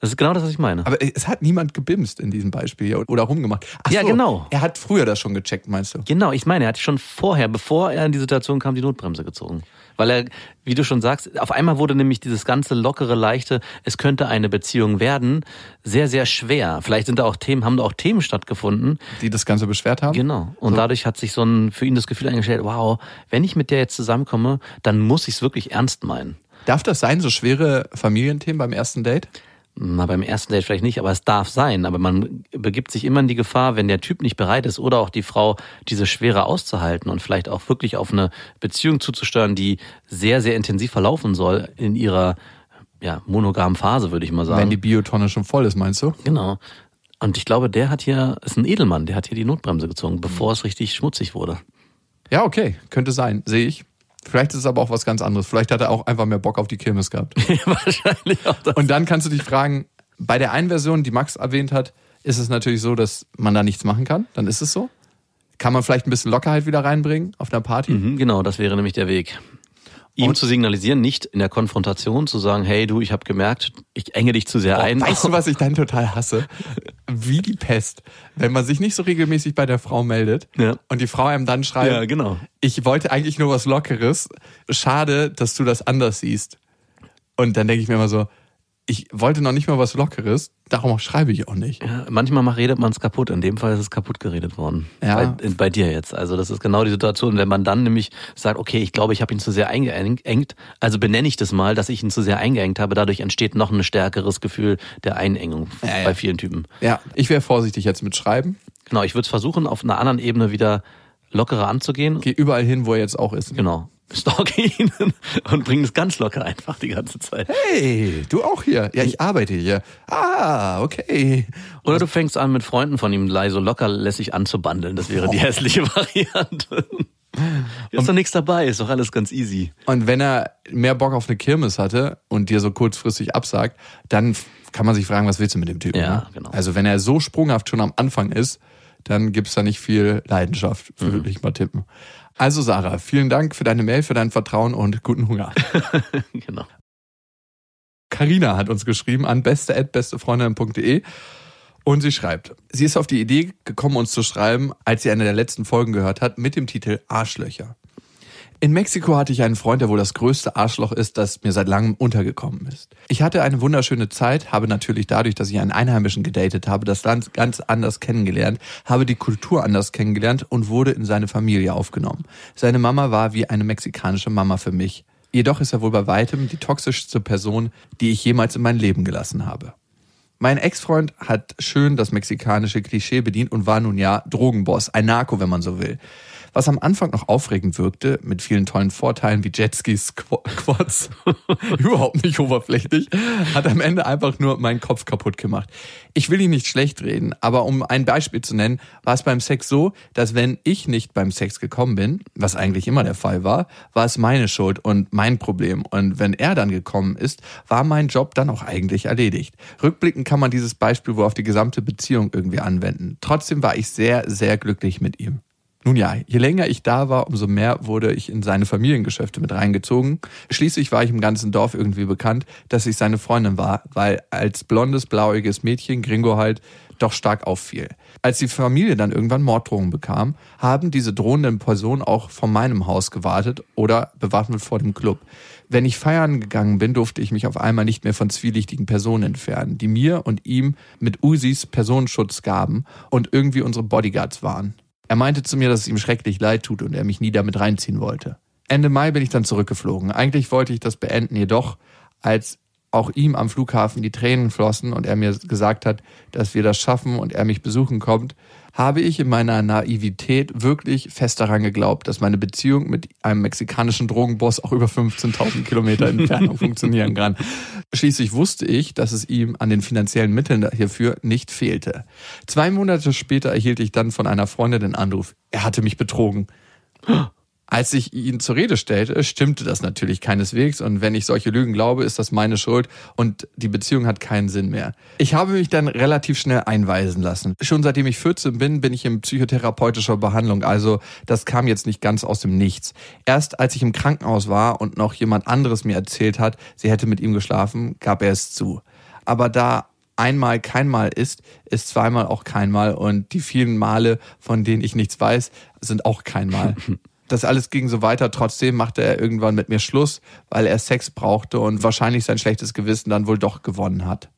Das ist genau das, was ich meine. Aber es hat niemand gebimst in diesem Beispiel hier oder rumgemacht. Ach Ja, so, genau. Er hat früher das schon gecheckt, meinst du? Genau, ich meine, er hat schon vorher, bevor er in die Situation kam, die Notbremse gezogen. Weil er, wie du schon sagst, auf einmal wurde nämlich dieses ganze lockere, leichte, es könnte eine Beziehung werden, sehr, sehr schwer. Vielleicht sind da auch Themen, haben da auch Themen stattgefunden. Die das Ganze beschwert haben? Genau. Und dadurch hat sich so ein, für ihn das Gefühl eingestellt, wow, wenn ich mit der jetzt zusammenkomme, dann muss ich es wirklich ernst meinen. Darf das sein, so schwere Familienthemen beim ersten Date? Na, beim ersten Date vielleicht nicht, aber es darf sein. Aber man begibt sich immer in die Gefahr, wenn der Typ nicht bereit ist oder auch die Frau, diese Schwere auszuhalten und vielleicht auch wirklich auf eine Beziehung zuzusteuern, die sehr, sehr intensiv verlaufen soll in ihrer ja, monogamen Phase, würde ich mal sagen. Wenn die Biotonne schon voll ist, meinst du? genau. Und ich glaube, der hat hier, ist ein Edelmann, der hat hier die Notbremse gezogen, bevor es richtig schmutzig wurde. Ja, okay, könnte sein, sehe ich. Vielleicht ist es aber auch was ganz anderes. Vielleicht hat er auch einfach mehr Bock auf die Kirmes gehabt. Wahrscheinlich auch das. Und dann kannst du dich fragen, bei der einen Version, die Max erwähnt hat, ist es natürlich so, dass man da nichts machen kann. Dann ist es so. Kann man vielleicht ein bisschen Lockerheit wieder reinbringen auf einer Party? Mhm, genau, das wäre nämlich der Weg. Ihm Und- zu signalisieren, nicht in der Konfrontation zu sagen, hey du, ich habe gemerkt, ich enge dich zu sehr Oh, ein. weißt du, was ich dann total hasse? Wie die Pest. Wenn man sich nicht so regelmäßig bei der Frau meldet Ja. und die Frau einem dann schreibt, Ja, genau. ich wollte eigentlich nur was Lockeres. Schade, dass du das anders siehst. Und dann denke ich mir immer so, ich wollte noch nicht mal was Lockeres, darum schreibe ich auch nicht. Ja, manchmal redet man es kaputt. In dem Fall ist es kaputt geredet worden. Ja. Bei, bei dir jetzt. Also das ist genau die Situation, wenn man dann nämlich sagt, okay, ich glaube, ich habe ihn zu sehr eingeengt. Also benenne ich das mal, dass ich ihn zu sehr eingeengt habe. Dadurch entsteht noch ein stärkeres Gefühl der Einengung ja. bei vielen Typen. Ja, ich wäre vorsichtig jetzt mit Schreiben. Genau, ich würde es versuchen, auf einer anderen Ebene wieder lockerer anzugehen. Geh überall hin, wo er jetzt auch ist. Genau. Stalke ihn und bring es ganz locker einfach die ganze Zeit. Hey, du auch hier. Ja, ich arbeite hier. Ah, okay. Oder du fängst an, mit Freunden von ihm so locker lässig anzubandeln. Das wäre die hässliche Variante. Ist doch nichts dabei, ist doch alles ganz easy. Und wenn er mehr Bock auf eine Kirmes hatte und dir so kurzfristig absagt, dann kann man sich fragen, was willst du mit dem Typen? Ja, ne? genau. Also wenn er so sprunghaft schon am Anfang ist, dann gibt's da nicht viel Leidenschaft, Mhm. würde ich mal tippen. Also Sarah, vielen Dank für deine Mail, für dein Vertrauen und guten Hunger. Genau. Karina hat uns geschrieben an beste@bestefreundin.de und sie schreibt, sie ist auf die Idee gekommen, uns zu schreiben, als sie eine der letzten Folgen gehört hat, mit dem Titel Arschlöcher. In Mexiko hatte ich einen Freund, der wohl das größte Arschloch ist, das mir seit langem untergekommen ist. Ich hatte eine wunderschöne Zeit, habe natürlich dadurch, dass ich einen Einheimischen gedatet habe, das Land ganz anders kennengelernt, habe die Kultur anders kennengelernt und wurde in seine Familie aufgenommen. Seine Mama war wie eine mexikanische Mama für mich. Jedoch ist er wohl bei weitem die toxischste Person, die ich jemals in mein Leben gelassen habe. Mein Ex-Freund hat schön das mexikanische Klischee bedient und war nun ja Drogenboss, ein Narko, wenn man so will. Was am Anfang noch aufregend wirkte, mit vielen tollen Vorteilen wie Jetskis, Qu- Quads, überhaupt nicht oberflächlich, hat am Ende einfach nur meinen Kopf kaputt gemacht. Ich will ihn nicht schlecht reden, aber um ein Beispiel zu nennen, war es beim Sex so, dass wenn ich nicht beim Sex gekommen bin, was eigentlich immer der Fall war, war es meine Schuld und mein Problem. Und wenn er dann gekommen ist, war mein Job dann auch eigentlich erledigt. Rückblickend kann man dieses Beispiel wohl auf die gesamte Beziehung irgendwie anwenden. Trotzdem war ich sehr, sehr glücklich mit ihm. Nun ja, je länger ich da war, umso mehr wurde ich in seine Familiengeschäfte mit reingezogen. Schließlich war ich im ganzen Dorf irgendwie bekannt, dass ich seine Freundin war, weil als blondes, blauiges Mädchen, Gringo halt, doch stark auffiel. Als die Familie dann irgendwann Morddrohungen bekam, haben diese drohenden Personen auch vor meinem Haus gewartet oder bewaffnet vor dem Club. Wenn ich feiern gegangen bin, durfte ich mich auf einmal nicht mehr von zwielichtigen Personen entfernen, die mir und ihm mit Usis Personenschutz gaben und irgendwie unsere Bodyguards waren. Er meinte zu mir, dass es ihm schrecklich leid tut und er mich nie damit reinziehen wollte. Ende Mai bin ich dann zurückgeflogen. Eigentlich wollte ich das beenden, jedoch als auch ihm am Flughafen die Tränen flossen und er mir gesagt hat, dass wir das schaffen und er mich besuchen kommt, habe ich in meiner Naivität wirklich fest daran geglaubt, dass meine Beziehung mit einem mexikanischen Drogenboss auch über 15.000 Kilometer Entfernung funktionieren kann. Schließlich wusste ich, dass es ihm an den finanziellen Mitteln hierfür nicht fehlte. Zwei Monate später erhielt ich dann von einer Freundin den Anruf, er hatte mich betrogen. Als ich ihn zur Rede stellte, stimmte das natürlich keineswegs und wenn ich solche Lügen glaube, ist das meine Schuld und die Beziehung hat keinen Sinn mehr. Ich habe mich dann relativ schnell einweisen lassen. Schon seitdem ich 14 bin, bin ich in psychotherapeutischer Behandlung, also das kam jetzt nicht ganz aus dem Nichts. Erst als ich im Krankenhaus war und noch jemand anderes mir erzählt hat, sie hätte mit ihm geschlafen, gab er es zu. Aber da einmal kein Mal ist, ist zweimal auch kein Mal und die vielen Male, von denen ich nichts weiß, sind auch kein Mal. Das alles ging so weiter. Trotzdem machte er irgendwann mit mir Schluss, weil er Sex brauchte und wahrscheinlich sein schlechtes Gewissen dann wohl doch gewonnen hat.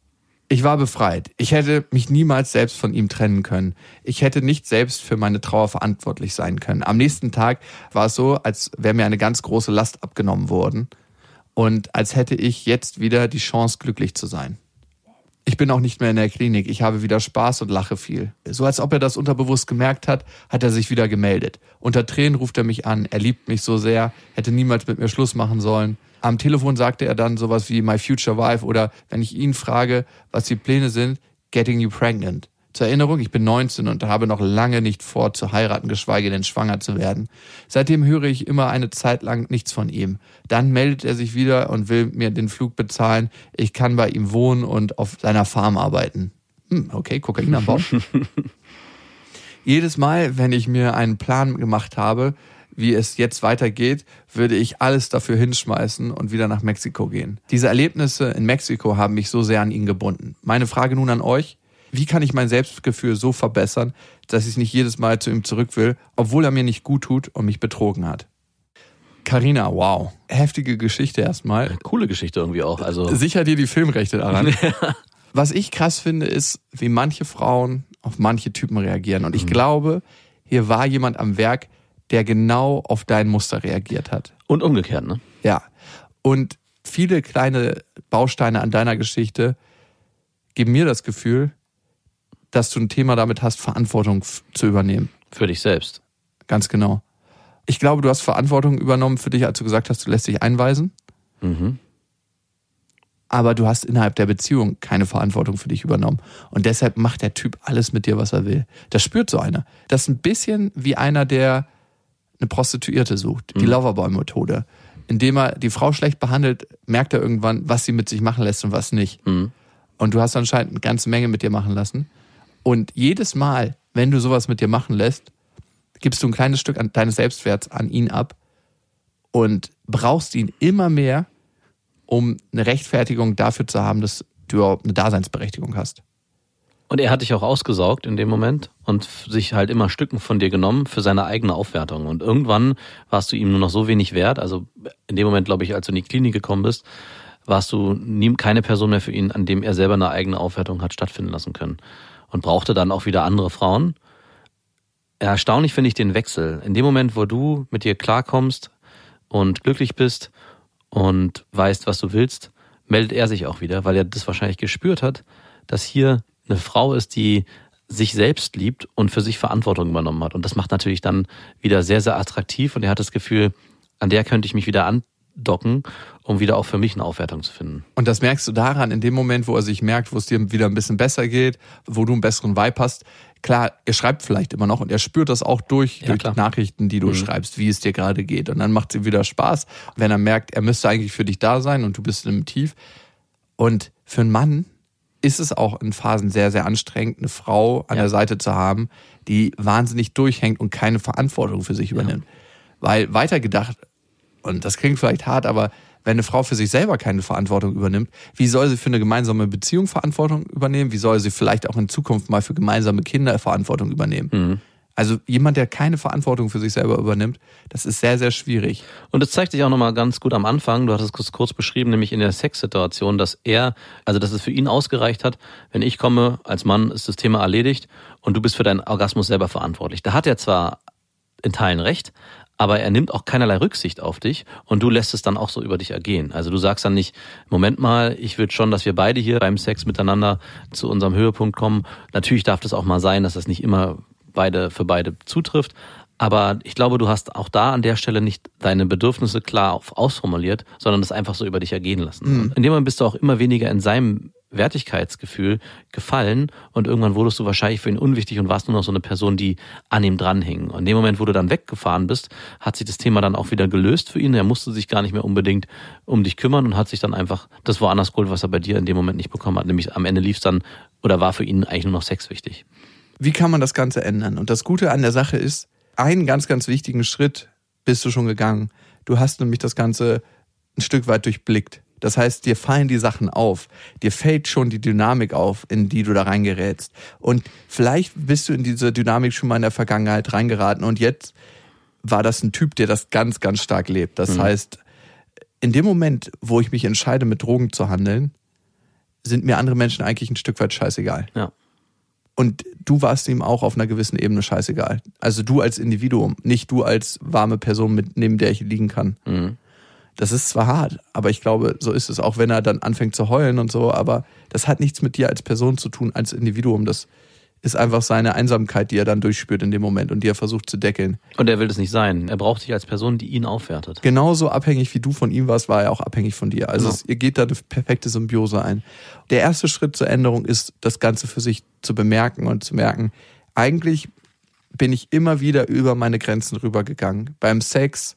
Ich war befreit. Ich hätte mich niemals selbst von ihm trennen können. Ich hätte nicht selbst für meine Trauer verantwortlich sein können. Am nächsten Tag war es so, als wäre mir eine ganz große Last abgenommen worden und als hätte ich jetzt wieder die Chance, glücklich zu sein. Ich bin auch nicht mehr in der Klinik. Ich habe wieder Spaß und lache viel. So als ob er das unterbewusst gemerkt hat, hat er sich wieder gemeldet. Unter Tränen ruft er mich an. Er liebt mich so sehr, hätte niemals mit mir Schluss machen sollen. Am Telefon sagte er dann sowas wie My Future Wife oder wenn ich ihn frage, was die Pläne sind, Getting You Pregnant. Zur Erinnerung, ich bin 19 und habe noch lange nicht vor, zu heiraten, geschweige denn schwanger zu werden. Seitdem höre ich immer eine Zeit lang nichts von ihm. Dann meldet er sich wieder und will mir den Flug bezahlen. Ich kann bei ihm wohnen und auf seiner Farm arbeiten. Hm, okay, Kokain am Bauch. Jedes Mal, wenn ich mir einen Plan gemacht habe, wie es jetzt weitergeht, würde ich alles dafür hinschmeißen und wieder nach Mexiko gehen. Diese Erlebnisse in Mexiko haben mich so sehr an ihn gebunden. Meine Frage nun an euch, wie kann ich mein Selbstgefühl so verbessern, dass ich nicht jedes Mal zu ihm zurück will, obwohl er mir nicht gut tut und mich betrogen hat? Carina, wow. Heftige Geschichte erstmal. Coole Geschichte irgendwie auch. Also Sicher dir die Filmrechte daran. Was ich krass finde, ist, wie manche Frauen auf manche Typen reagieren. Und ich glaube, hier war jemand am Werk, der genau auf dein Muster reagiert hat. und umgekehrt, ne? Ja. Und viele kleine Bausteine an deiner Geschichte geben mir das Gefühl, dass du ein Thema damit hast, Verantwortung zu übernehmen. Für dich selbst. Ganz genau. Ich glaube, du hast Verantwortung übernommen für dich, als du gesagt hast, du lässt dich einweisen. Mhm. Aber du hast innerhalb der Beziehung keine Verantwortung für dich übernommen. Und deshalb macht der Typ alles mit dir, was er will. Das spürt so einer. Das ist ein bisschen wie einer, der eine Prostituierte sucht. Die Loverboy-Methode. Indem er die Frau schlecht behandelt, merkt er irgendwann, was sie mit sich machen lässt und was nicht. Mhm. Und du hast anscheinend eine ganze Menge mit dir machen lassen. Und jedes Mal, wenn du sowas mit dir machen lässt, gibst du ein kleines Stück an, deines Selbstwerts an ihn ab und brauchst ihn immer mehr, um eine Rechtfertigung dafür zu haben, dass du überhaupt eine Daseinsberechtigung hast. Und er hat dich auch ausgesaugt in dem Moment und sich halt immer Stücken von dir genommen für seine eigene Aufwertung. Und irgendwann warst du ihm nur noch so wenig wert. Also in dem Moment, glaube ich, als du in die Klinik gekommen bist, warst du nie, keine Person mehr für ihn, an dem er selber eine eigene Aufwertung hat stattfinden lassen können. Und brauchte dann auch wieder andere Frauen. Erstaunlich finde ich den Wechsel. In dem Moment, wo du mit dir klarkommst und glücklich bist und weißt, was du willst, meldet er sich auch wieder, weil er das wahrscheinlich gespürt hat, dass hier eine Frau ist, die sich selbst liebt und für sich Verantwortung übernommen hat. Und das macht natürlich dann wieder sehr, sehr attraktiv und er hat das Gefühl, an der könnte ich mich wieder andocken, um wieder auch für mich eine Aufwertung zu finden. Und das merkst du daran, in dem Moment, wo er sich merkt, wo es dir wieder ein bisschen besser geht, wo du einen besseren Vibe hast. Klar, er schreibt vielleicht immer noch und er spürt das auch durch, Ja, durch klar. die Nachrichten, die du Mhm. schreibst, wie es dir gerade geht. Und dann macht es ihm wieder Spaß, wenn er merkt, er müsste eigentlich für dich da sein und du bist im Tief. Und für einen Mann ist es auch in Phasen sehr, sehr anstrengend, eine Frau an Ja. der Seite zu haben, die wahnsinnig durchhängt und keine Verantwortung für sich übernimmt. Weil weitergedacht, und das klingt vielleicht hart, aber wenn eine Frau für sich selber keine Verantwortung übernimmt, wie soll sie für eine gemeinsame Beziehung Verantwortung übernehmen? Wie soll sie vielleicht auch in Zukunft mal für gemeinsame Kinder Verantwortung übernehmen? Also jemand, der keine Verantwortung für sich selber übernimmt, das ist sehr, sehr schwierig. Und es zeigt sich auch nochmal ganz gut am Anfang, du hattest es kurz beschrieben, nämlich in der Sexsituation, dass er, also dass es für ihn ausgereicht hat, wenn ich komme als Mann, ist das Thema erledigt und du bist für deinen Orgasmus selber verantwortlich. Da hat er zwar in Teilen recht, aber er nimmt auch keinerlei Rücksicht auf dich und du lässt es dann auch so über dich ergehen. Also du sagst dann nicht, Moment mal, ich will schon, dass wir beide hier beim Sex miteinander zu unserem Höhepunkt kommen. Natürlich darf das auch mal sein, dass das nicht immer beide für beide zutrifft. Aber ich glaube, du hast auch da an der Stelle nicht deine Bedürfnisse klar ausformuliert, sondern das einfach so über dich ergehen lassen. In dem Moment bist du auch immer weniger in seinem Wertigkeitsgefühl gefallen und irgendwann wurdest du wahrscheinlich für ihn unwichtig und warst nur noch so eine Person, die an ihm dranhing. Und in dem Moment, wo du dann weggefahren bist, hat sich das Thema dann auch wieder gelöst für ihn. Er musste sich gar nicht mehr unbedingt um dich kümmern und hat sich dann einfach das woanders geholt, was er bei dir in dem Moment nicht bekommen hat. Nämlich am Ende lief es dann oder war für ihn eigentlich nur noch Sex wichtig. Wie kann man das Ganze ändern? Und das Gute an der Sache ist, einen ganz, ganz wichtigen Schritt bist du schon gegangen. Du hast nämlich das Ganze ein Stück weit durchblickt. Das heißt, dir fallen die Sachen auf. Dir fällt schon die Dynamik auf, in die du da reingerätst. Und vielleicht bist du in diese Dynamik schon mal in der Vergangenheit reingeraten und jetzt war das ein Typ, der das ganz, ganz stark lebt. Das heißt, in dem Moment, wo ich mich entscheide, mit Drogen zu handeln, sind mir andere Menschen eigentlich ein Stück weit scheißegal. Ja. Und du warst ihm auch auf einer gewissen Ebene scheißegal. Also du als Individuum, nicht du als warme Person, mit, neben der ich liegen kann. Mhm. Das ist zwar hart, aber ich glaube, so ist es, auch wenn er dann anfängt zu heulen und so, aber das hat nichts mit dir als Person zu tun, als Individuum. Das ist einfach seine Einsamkeit, die er dann durchspürt in dem Moment und die er versucht zu deckeln. Und er will das nicht sein. Er braucht dich als Person, die ihn aufwertet. Genauso abhängig wie du von ihm warst, war er auch abhängig von dir. Also Genau. es, ihr geht da eine perfekte Symbiose ein. Der erste Schritt zur Änderung ist, das Ganze für sich zu bemerken und zu merken, eigentlich bin ich immer wieder über meine Grenzen rübergegangen. Beim Sex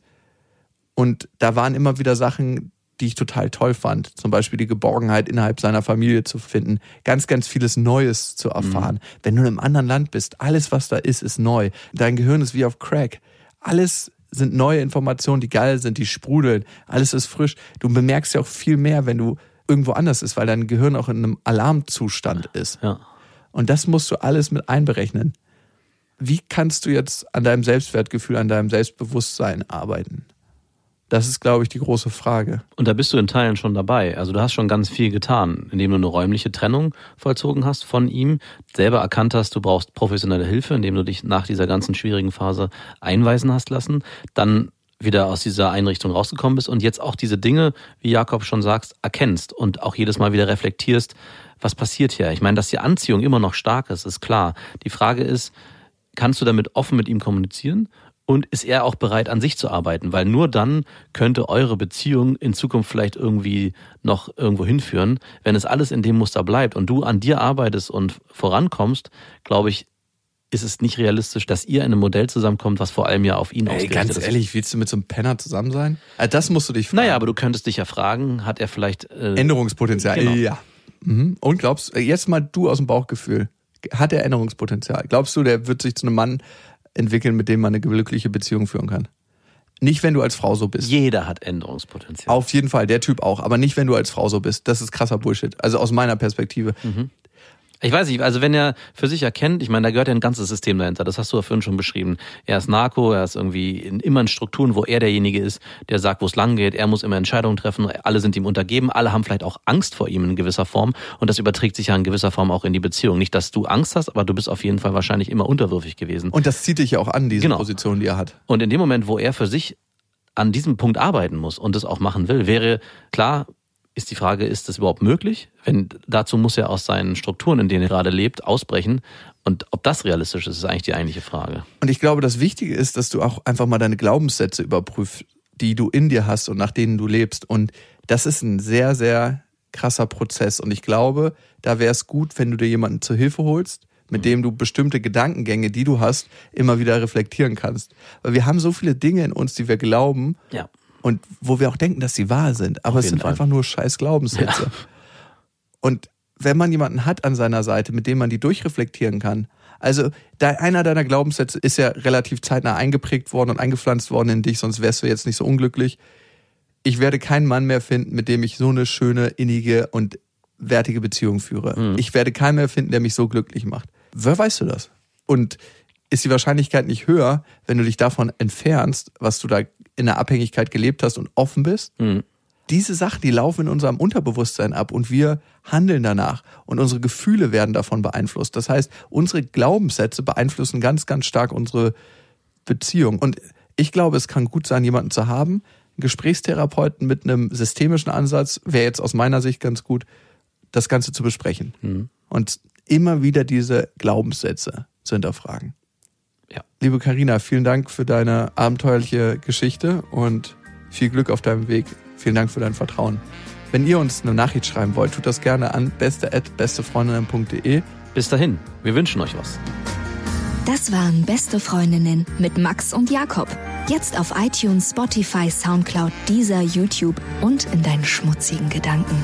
und da waren immer wieder Sachen, die ich total toll fand. Zum Beispiel die Geborgenheit innerhalb seiner Familie zu finden. Ganz, ganz vieles Neues zu erfahren. Wenn du in einem anderen Land bist, alles, was da ist, ist neu. Dein Gehirn ist wie auf Crack. Alles sind neue Informationen, die geil sind, die sprudeln. Alles ist frisch. Du bemerkst ja auch viel mehr, wenn du irgendwo anders ist, weil dein Gehirn auch in einem Alarmzustand ist. Ja. Und das musst du alles mit einberechnen. Wie kannst du jetzt an deinem Selbstwertgefühl, an deinem Selbstbewusstsein arbeiten? Das ist, glaube ich, die große Frage. Und da bist du in Teilen schon dabei. Also du hast schon ganz viel getan, indem du eine räumliche Trennung vollzogen hast von ihm, selber erkannt hast, du brauchst professionelle Hilfe, indem du dich nach dieser ganzen schwierigen Phase einweisen hast lassen, dann wieder aus dieser Einrichtung rausgekommen bist und jetzt auch diese Dinge, wie Jakob schon sagst, erkennst und auch jedes Mal wieder reflektierst, was passiert hier. Ich meine, dass die Anziehung immer noch stark ist, ist klar. Die Frage ist, kannst du damit offen mit ihm kommunizieren? Und ist er auch bereit, an sich zu arbeiten? Weil nur dann könnte eure Beziehung in Zukunft vielleicht irgendwie noch irgendwo hinführen. Wenn es alles in dem Muster bleibt und du an dir arbeitest und vorankommst, glaube ich, ist es nicht realistisch, dass ihr in einem Modell zusammenkommt, was vor allem ja auf ihn ausgerichtet ganz ist. ehrlich, willst du mit so einem Penner zusammen sein? Äh, Das musst du dich fragen. Naja, aber du könntest dich ja fragen, hat er vielleicht äh, Änderungspotenzial. Genau. Ja. Mhm. Und glaubst äh, jetzt mal du aus dem Bauchgefühl, hat er Änderungspotenzial? Glaubst du, der wird sich zu einem Mann entwickeln, mit dem man eine glückliche Beziehung führen kann? Nicht, wenn du als Frau so bist. jeder hat Änderungspotenzial. Auf jeden Fall, der Typ auch, aber nicht, wenn du als Frau so bist. Das ist krasser Bullshit. Also aus meiner Perspektive. Ich weiß nicht, also wenn er für sich erkennt, ich meine, da gehört ja ein ganzes System dahinter, das hast du ja vorhin schon beschrieben. Er ist Narko, er ist irgendwie in, immer in Strukturen, wo er derjenige ist, der sagt, wo es lang geht, er muss immer Entscheidungen treffen, alle sind ihm untergeben, alle haben vielleicht auch Angst vor ihm in gewisser Form und das überträgt sich ja in gewisser Form auch in die Beziehung. Nicht, dass du Angst hast, aber du bist auf jeden Fall wahrscheinlich immer unterwürfig gewesen. Und das zieht dich ja auch an, diese Genau. Position, die er hat. Und in dem Moment, wo er für sich an diesem Punkt arbeiten muss und das auch machen will, wäre klar, ist die Frage, ist das überhaupt möglich? Wenn dazu muss er aus seinen Strukturen, in denen er gerade lebt, ausbrechen Und ob das realistisch ist, ist eigentlich die eigentliche Frage. Und ich glaube, das Wichtige ist, dass du auch einfach mal deine Glaubenssätze überprüfst, die du in dir hast und nach denen du lebst. Und das ist ein sehr, sehr krasser Prozess. Und ich glaube, da wäre es gut, wenn du dir jemanden zur Hilfe holst, mit dem du bestimmte Gedankengänge, die du hast, immer wieder reflektieren kannst. Weil wir haben so viele Dinge in uns, die wir glauben Ja. Und wo wir auch denken, dass sie wahr sind. Aber es sind Fall. einfach nur scheiß Glaubenssätze. Ja. Und wenn man jemanden hat an seiner Seite, mit dem man die durchreflektieren kann, also einer deiner Glaubenssätze ist ja relativ zeitnah eingeprägt worden und eingepflanzt worden in dich, sonst wärst du jetzt nicht so unglücklich. Ich werde keinen Mann mehr finden, mit dem ich so eine schöne, innige und wertige Beziehung führe. Ich werde keinen mehr finden, der mich so glücklich macht. Wer weißt du das? Und ist die Wahrscheinlichkeit nicht höher, wenn du dich davon entfernst, was du da in der Abhängigkeit gelebt hast und offen bist? Diese Sachen, die laufen in unserem Unterbewusstsein ab und wir handeln danach und unsere Gefühle werden davon beeinflusst. Das heißt, unsere Glaubenssätze beeinflussen ganz, ganz stark unsere Beziehung. Und ich glaube, es kann gut sein, jemanden zu haben, einen Gesprächstherapeuten mit einem systemischen Ansatz, wäre jetzt aus meiner Sicht ganz gut, das Ganze zu besprechen. Und immer wieder diese Glaubenssätze zu hinterfragen. Ja. Liebe Karina, vielen Dank für deine abenteuerliche Geschichte und viel Glück auf deinem Weg. Vielen Dank für dein Vertrauen. Wenn ihr uns eine Nachricht schreiben wollt, tut das gerne an beste@bestefreundinnen.de. Bis dahin, wir wünschen euch was. Das waren Beste Freundinnen mit Max und Jakob. Jetzt auf iTunes, Spotify, Soundcloud, dieser YouTube und in deinen schmutzigen Gedanken.